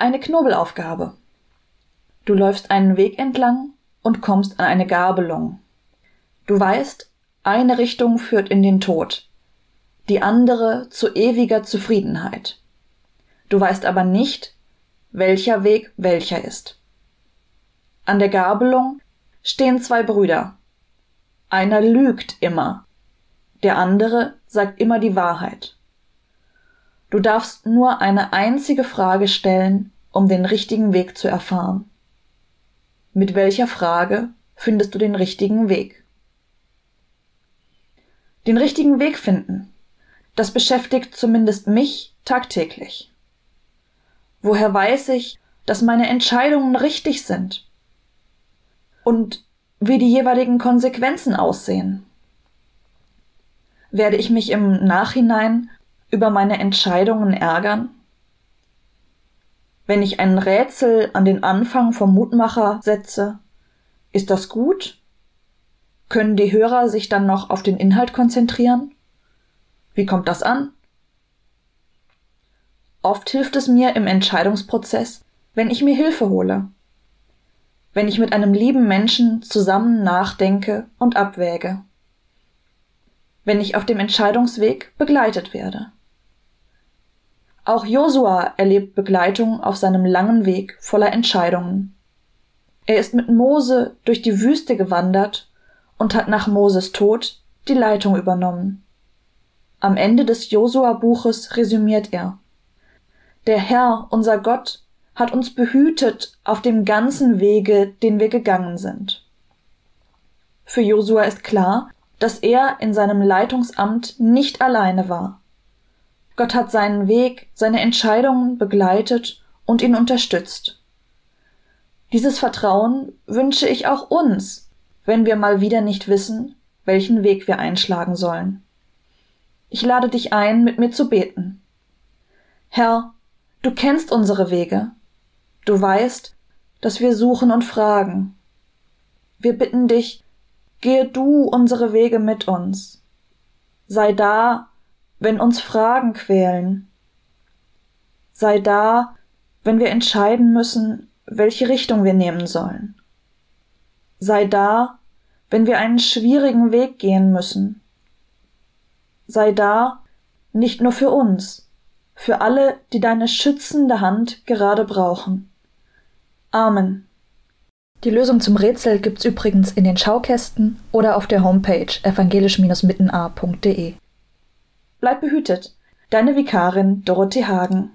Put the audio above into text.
eine Knobelaufgabe. Du läufst einen Weg entlang und kommst an eine Gabelung. Du weißt, eine Richtung führt in den Tod, die andere zu ewiger Zufriedenheit. Du weißt aber nicht, welcher Weg welcher ist. An der Gabelung stehen zwei Brüder. Einer lügt immer, der andere sagt immer die Wahrheit. Du darfst nur eine einzige Frage stellen, um den richtigen Weg zu erfahren. Mit welcher Frage findest du den richtigen Weg? Den richtigen Weg finden, das beschäftigt zumindest mich tagtäglich. Woher weiß ich, dass meine Entscheidungen richtig sind? Und wie die jeweiligen Konsequenzen aussehen? Werde ich mich im Nachhinein über meine Entscheidungen ärgern? Wenn ich ein Rätsel an den Anfang vom Mutmacher setze, ist das gut? Können die Hörer sich dann noch auf den Inhalt konzentrieren? Wie kommt das an? Oft hilft es mir im Entscheidungsprozess, wenn ich mir Hilfe hole. Wenn ich mit einem lieben Menschen zusammen nachdenke und abwäge. Wenn ich auf dem Entscheidungsweg begleitet werde. Auch Josua erlebt Begleitung auf seinem langen Weg voller Entscheidungen. Er ist mit Mose durch die Wüste gewandert und hat nach Moses Tod die Leitung übernommen. Am Ende des Josua-Buches resümiert er. Der Herr, unser Gott, hat uns behütet auf dem ganzen Wege, den wir gegangen sind. Für Josua ist klar, dass er in seinem Leitungsamt nicht alleine war. Gott hat seinen Weg, seine Entscheidungen begleitet und ihn unterstützt. Dieses Vertrauen wünsche ich auch uns, wenn wir mal wieder nicht wissen, welchen Weg wir einschlagen sollen. Ich lade dich ein, mit mir zu beten. Herr, du kennst unsere Wege. Du weißt, dass wir suchen und fragen. Wir bitten dich, gehe du unsere Wege mit uns. Sei da, wenn uns Fragen quälen. Sei da, wenn wir entscheiden müssen, welche Richtung wir nehmen sollen. Sei da, wenn wir einen schwierigen Weg gehen müssen. Sei da, nicht nur für uns, für alle, die deine schützende Hand gerade brauchen. Amen. Die Lösung zum Rätsel gibt's übrigens in den Schaukästen oder auf der Homepage evangelisch-mittenar.de. Bleib behütet. Deine Vikarin Dorothee Hagen